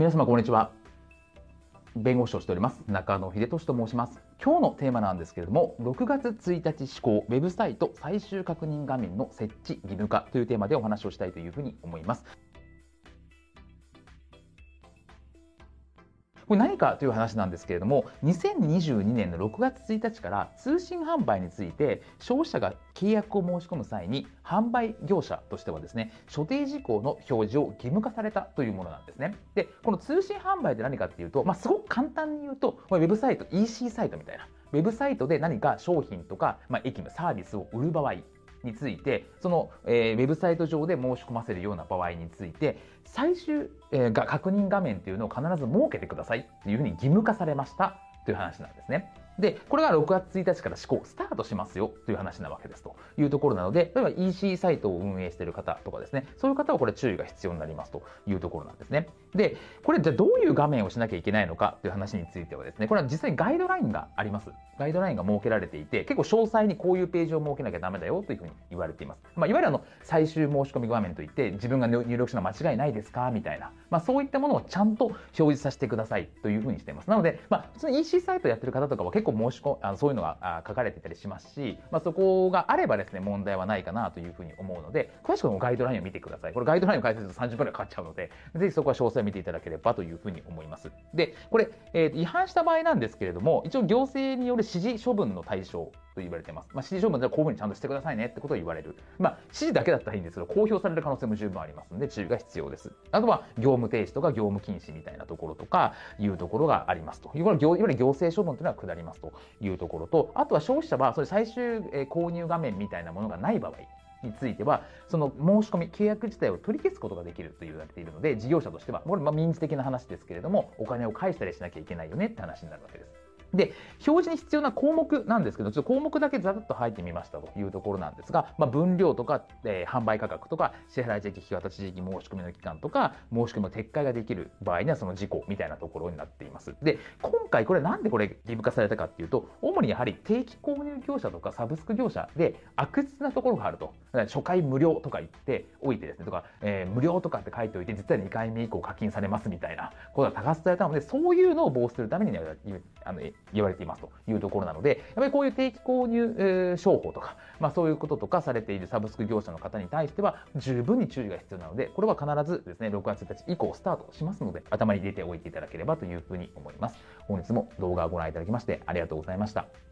皆様こんにちは。弁護士をしております。中野秀俊と申します。今日のテーマなんですけれども6月1日施行ウェブサイト最終確認画面の設置義務化というテーマでお話をしたいというふうに思います。これ何かという話なんですけれども2022年の6月1日から通信販売について消費者が契約を申し込む際に販売業者としてはですね所定事項の表示を義務化されたというものなんですね。でこの通信販売って何かっていうと、まあ、すごく簡単に言うとウェブサイト EC サイトみたいなウェブサイトで何か商品とか、まあ、駅務サービスを売る場合についてその、えー、ウェブサイト上で申し込ませるような場合について最終、えー、が確認画面っていうのを必ず設けてくださいっていうふうに義務化されましたという話なんですね。で、これが6月1日から施行、スタートしますよという話なわけですというところなので、例えば EC サイトを運営している方とかですね、そういう方はこれ注意が必要になりますというところなんですね。で、これじゃあどういう画面をしなきゃいけないのかという話についてはですね、これは実際にガイドラインがあります。ガイドラインが設けられていて、結構詳細にこういうページを設けなきゃダメだよというふうに言われています。まあ、いわゆるあの最終申し込み画面といって、自分が入力したの間違いないですかみたいな、まあ、そういったものをちゃんと表示させてくださいというふうにしています。なので、まあ、普通に EC サイトやってる方とかは結構申し込あそういうのが書かれてたりしますし、まあ、そこがあればですね、問題はないかなというふうに思うので、詳しくもガイドラインを見てください。これガイドラインを解説すると30分くらいかかっちゃうので、ぜひそこは詳細を見ていただければというふうに思います。で、これ、えー、違反した場合なんですけれども、一応行政による指示処分の対象と言われてます。まあ、指示処分ではこういうふうにちゃんとしてくださいねってことを言われる。まあ、指示だけだったらいいんですけど、公表される可能性も十分ありますので、注意が必要です。あとは、業務停止とか業務禁止みたいなところとか、いうところがありますと。いわゆる行政処分というのは下りますというところと、あとは消費者は、それ最終購入画面みたいなものがない場合、については、その申し込み、契約自体を取り消すことができると言われているので、事業者としては、これま民事的な話ですけれども、お金を返したりしなきゃいけないよねって話になるわけです。で、表示に必要な項目なんですけど、ちょっと項目だけざっと入ってみましたというところなんですが、まあ、分量とか、えー、販売価格とか、支払い時期、引き渡し時期、申し込みの期間とか、申し込みの撤回ができる場合にはその事項みたいなところになっています。で、今回これなんでこれ義務化されたかっていうと、主にやはり定期購入業者とかサブスク業者で悪質なところがあると。初回無料とか言っておいてですね、とか、えー、無料とかって書いておいて、実は2回目以降課金されますみたいなことが多発されたので、そういうのを防止するためにあの言われていますと。いうところなので、やっぱりこういう定期購入、えー、商法とか、まあ、そういうこととかされているサブスク業者の方に対しては、十分に注意が必要なので、これは必ずですね、6月1日以降スタートしますので、頭に入れておいていただければというふうに思います。本日も動画をご覧いただきましてありがとうございました。